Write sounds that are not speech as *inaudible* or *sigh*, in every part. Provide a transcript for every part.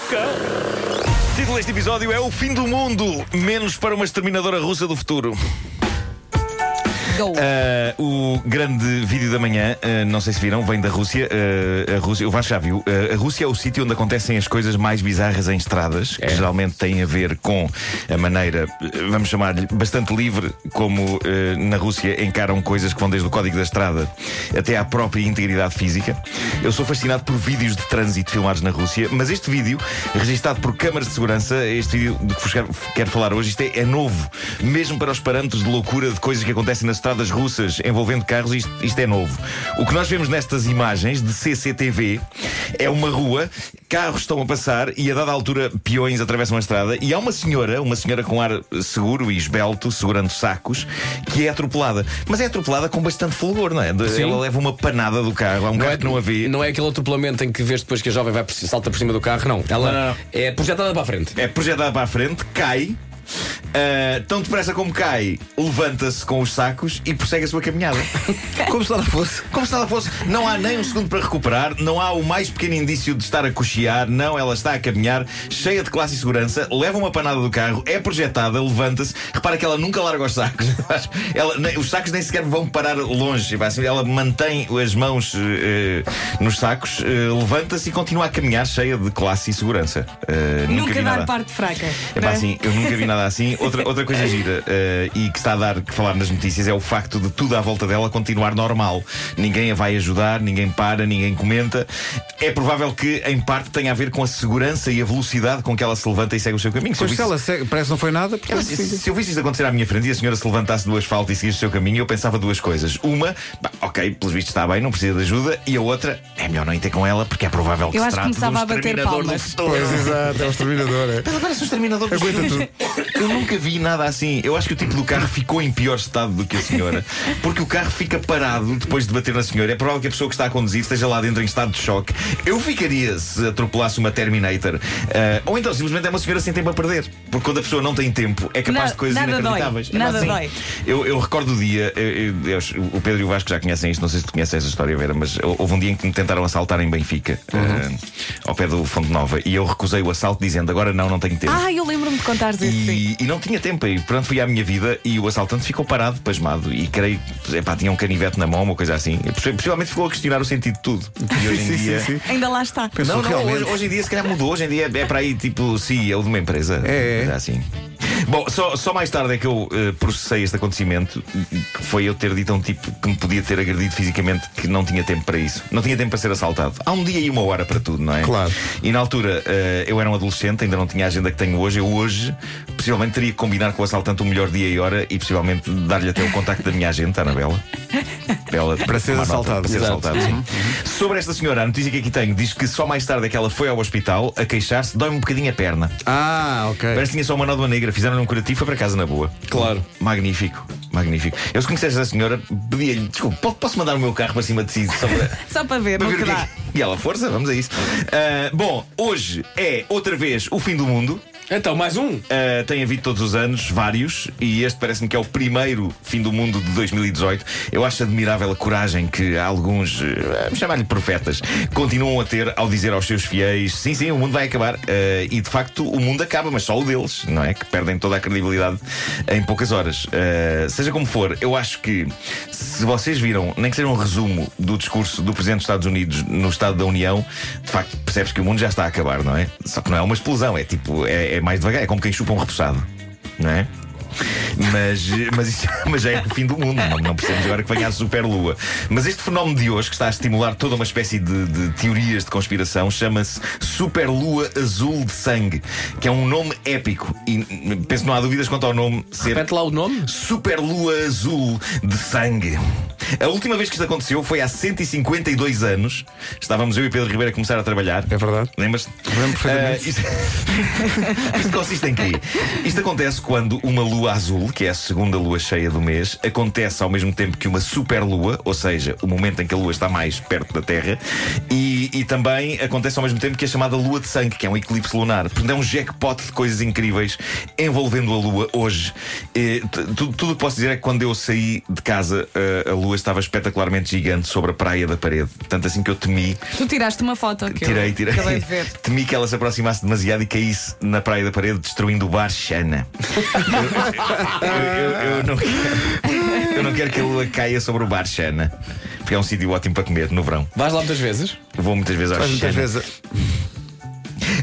cão. O título deste episódio é O Fim do Mundo, menos para uma exterminadora russa do futuro. Go. Uh, o grande vídeo da manhã, uh, não sei se viram, vem da Rússia. Uh, a Rússia, o Vasco já viu. a Rússia é o sítio onde acontecem as coisas mais bizarras em estradas, que geralmente têm a ver com a maneira, vamos chamar-lhe, bastante livre, como na Rússia encaram coisas que vão desde o código da estrada até à própria integridade física. Eu sou fascinado por vídeos de trânsito filmados na Rússia, mas este vídeo, registado por câmaras de segurança, este vídeo de que vos quero, quero falar hoje, isto é, é novo, mesmo para os parâmetros de loucura de coisas que acontecem nas estradas russas envolvendo carros, isto, isto é novo. O que nós vemos nestas imagens de CCTV é uma rua, carros estão a passar e a dada altura peões atravessam a estrada e há uma senhora, uma senhora com ar seguro e esbelto, segurando sacos, que é atropelada. Mas é atropelada com bastante fulgor, não é? Sim. Ela leva uma panada do carro, há um carro que não a vê. Não é aquele atropelamento em que vês depois que a jovem vai salta por cima do carro, não. Ela Não, não. é projetada para a frente. É projetada para a frente, cai. Ah, tão depressa como cai, levanta-se com os sacos e prossegue a sua caminhada. *laughs* Como se nada fosse. Como se nada fosse. Não há nem um segundo para recuperar, não há o mais pequeno indício de estar a cochear, não, ela está a caminhar, cheia de classe e segurança, leva uma panada do carro, é projetada, levanta-se. Repara que ela nunca larga os sacos. *laughs* Ela, nem- os sacos nem sequer vão parar longe. assim, Ela mantém as mãos eh, nos sacos, eh, levanta-se e continua a caminhar, cheia de classe e segurança. Eh, Nunca vi dar nada. parte fraca. É pá, assim, eu nunca vi nada assim. Outra, outra coisa *laughs* gira eh, e que está a dar que falar nas notícias é o facto de tudo à volta dela continuar normal. Ninguém a vai ajudar, ninguém para, ninguém comenta. É provável que, em parte, tenha a ver com a segurança e a velocidade com que ela se levanta e segue o seu caminho. Pois se visse- ela segue, parece que não foi nada. ela- se, se eu visse isto acontecer à minha frente e a senhora se levantasse do asfalto e seguisse o seu caminho, eu pensava duas coisas. Uma, pá, ok, pelos vistos está bem, não precisa de ajuda. E a outra, é melhor não ir ter com ela porque é provável que Eu se trate de um começava a bater exterminador do futuro. Pois, exato, é o exterminador. É. Mas agora sou exterminador dos Aguenta filhos. Eu nunca vi nada assim. Eu acho que o tipo do carro ficou em pior estado do que a senhora. Porque o carro fica parado depois de bater na senhora. É provável que a pessoa que está a conduzir esteja lá dentro em estado de choque. Eu ficaria se atropelasse uma Terminator. Ah, ou então simplesmente é uma senhora sem tempo a perder. Porque quando a pessoa não tem tempo, é capaz de coisas nada dói. inacreditáveis. É Nada assim. dói. Eu, eu recordo o dia, eu- eu- eu- o Pedro e o Vasco já conhecem isto, não sei se tu conheces essa história, Vera, mas houve um dia em que me tentaram assaltar em Benfica, ah, ao pé do Fonte Nova, e eu recusei o assalto dizendo agora não, não tenho tempo. Ah, eu lembro-me de contares isso. sim. E, e não tinha tempo, e pronto, fui à minha vida e o assaltante ficou parado, pasmado, e creio que tinha um canivete na mão, uma coisa assim. Possi- Possivelmente ficou a questionar o sentido de tudo. E *laughs* hoje em Sim, dia. sim, sim. Ainda lá está. Pensou Não, não, realmente. hoje, hoje em dia se calhar mudou. Hoje em dia é para aí tipo CEO de uma empresa. É, é. Coisa assim. Bom, só, só mais tarde é que eu eh, processei este acontecimento, que foi eu ter dito a um tipo que me podia ter agredido fisicamente que não tinha tempo para isso. Não tinha tempo para ser assaltado. Há um dia e uma hora para tudo, não é? Claro. E na altura eh, eu era um adolescente, ainda não tinha a agenda que tenho hoje. Eu hoje possivelmente teria que combinar com o assaltante o melhor dia e hora e possivelmente dar-lhe até o contacto da minha agente, a Anabela. Para, ela *laughs* Para ser nota, assaltado. Para ser assaltado, sim. Sobre esta senhora, a notícia que aqui tenho diz que só mais tarde é que ela foi ao hospital a queixar-se, dói-me um bocadinho a perna. Ah, ok. Parece que tinha só uma nódoa negra, fizeram-lhe um curativo, foi para casa na boa. Claro. Magnífico, magnífico. Eu se conhecesse a senhora, pedia-lhe, desculpe, po- posso mandar o meu carro para cima de si só para, *laughs* Só para ver, para ver que o que é dá. que- E ela, força, vamos a isso. Ah, bom, hoje é outra vez o fim do mundo. Então, mais um. Uh, tem havido todos os anos, vários, e este parece-me que é o primeiro fim do mundo de 2018. Eu acho admirável a coragem que alguns, uh, chamar-lhe profetas, continuam a ter ao dizer aos seus fiéis: sim, sim, o mundo vai acabar. Uh, e de facto o mundo acaba, mas só o deles, não é? Que perdem toda a credibilidade em poucas horas. Uh, seja como for, eu acho que se vocês viram, nem que seja um resumo do discurso do Presidente dos Estados Unidos no Estado da União, de facto percebes que o mundo já está a acabar, não é? Só que não é uma explosão, é tipo, é, é mais devagar, é como quem chupa um repousado, não é? Mas, mas, isso, *laughs* mas já é o fim do mundo, não, não percebemos agora que venha a superlua. Mas este fenómeno de hoje, que está a estimular toda uma espécie de, de teorias de conspiração, chama-se Superlua Azul de Sangue, que é um nome épico. E penso não há dúvidas quanto ao nome ser Repete lá o nome. Superlua Azul de Sangue. *laughs* A última vez que isto aconteceu foi há 152 anos. Estávamos eu e Pedro Ribeiro a começar a trabalhar. É verdade. Lembras-te? Lembro perfeitamente. Ah, isto... *laughs* isto consiste em quê? Isto acontece quando uma lua azul, que é a segunda lua cheia do mês, acontece ao mesmo tempo que uma superlua, ou seja, o momento em que a lua está mais perto da Terra, e, e também acontece ao mesmo tempo que a chamada lua de sangue, que é um eclipse lunar. Portanto, é um jackpot de coisas incríveis envolvendo a lua hoje. Tudo o que posso dizer é que quando eu saí de casa, eh, a lua estava espetacularmente gigante sobre a praia da parede. Tanto assim que eu temi, Tu tiraste uma foto que tirei, eu tirei. ver. *laughs* Temi que ela se aproximasse demasiado e caísse na praia da parede, destruindo o bar Xana. eu, eu- eu- eu não quero, eu não quero que a lua caia sobre o bar Xana, porque é um sítio ótimo para comer no verão. Vais lá muitas vezes? Vou muitas vezes ao Mas muitas Xana. vezes.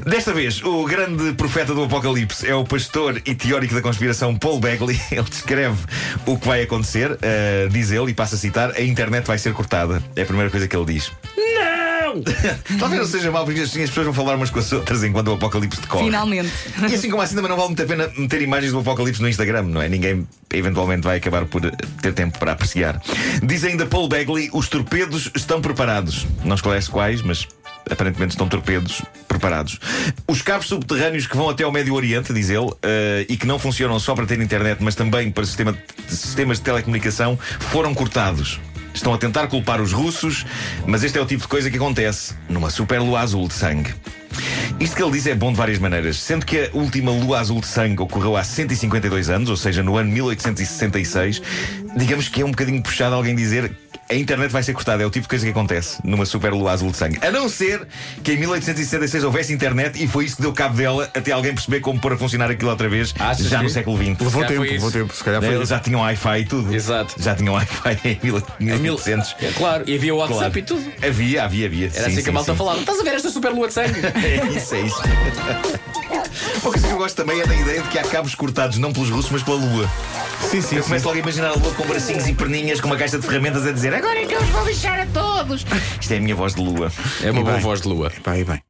Desta vez, o grande profeta do Apocalipse é o pastor e teórico da conspiração Paul Begley. *laughs* Ele descreve o que vai acontecer, eh, diz ele, e passa a citar: a internet vai ser cortada. É a primeira coisa que ele diz. Não! *laughs* Talvez não seja mal, porque assim as pessoas vão falar umas com as outras enquanto o Apocalipse decorre. Finalmente. *laughs* E assim como assim também não vale muito a pena meter imagens do Apocalipse no Instagram, não é? Ninguém eventualmente vai acabar por ter tempo para apreciar. Diz ainda Paul Begley: os torpedos estão preparados. Não esclarece quais, mas aparentemente estão torpedos preparados. Os cabos subterrâneos que vão até ao Médio Oriente, diz ele, eh, e que não funcionam só para ter internet, mas também para sistema de- sistemas de telecomunicação, foram cortados. Estão a tentar culpar os russos, mas este é o tipo de coisa que acontece numa super lua azul de sangue. Isto que ele diz é bom de várias maneiras, sendo que a última lua azul de sangue ocorreu há 152 anos, ou seja, no ano 1866. Digamos que é um bocadinho puxado alguém dizer a internet vai ser cortada. É o tipo de coisa que acontece numa super lua azul de sangue. A não ser que em 1866 houvesse internet e foi isso que deu cabo dela até alguém perceber como pôr a funcionar aquilo outra vez, Achas já no que- século XX. Levou tempo, levou tempo. Se calhar foi. Eles já tinham Wi-Fi e tudo. Exato. Já tinham Wi-Fi em mil- Em mil- 1800. É, claro, e havia o WhatsApp Claro. e tudo. Havia, havia, havia. Era Sim, assim que sim, a malta sim. falava. Estás a ver esta super lua de sangue? *laughs* É isso, é isso. *laughs* Uma coisa que eu gosto também é da ideia de que há cabos cortados não pelos russos, mas pela lua. Sim, sim. Eu sim. começo logo a imaginar a lua com bracinhos e perninhas, com uma caixa de ferramentas a dizer agora é que eu os vou lixar a todos. Isto é a minha voz de lua. É uma E boa bem. voz de lua. Vai, bem.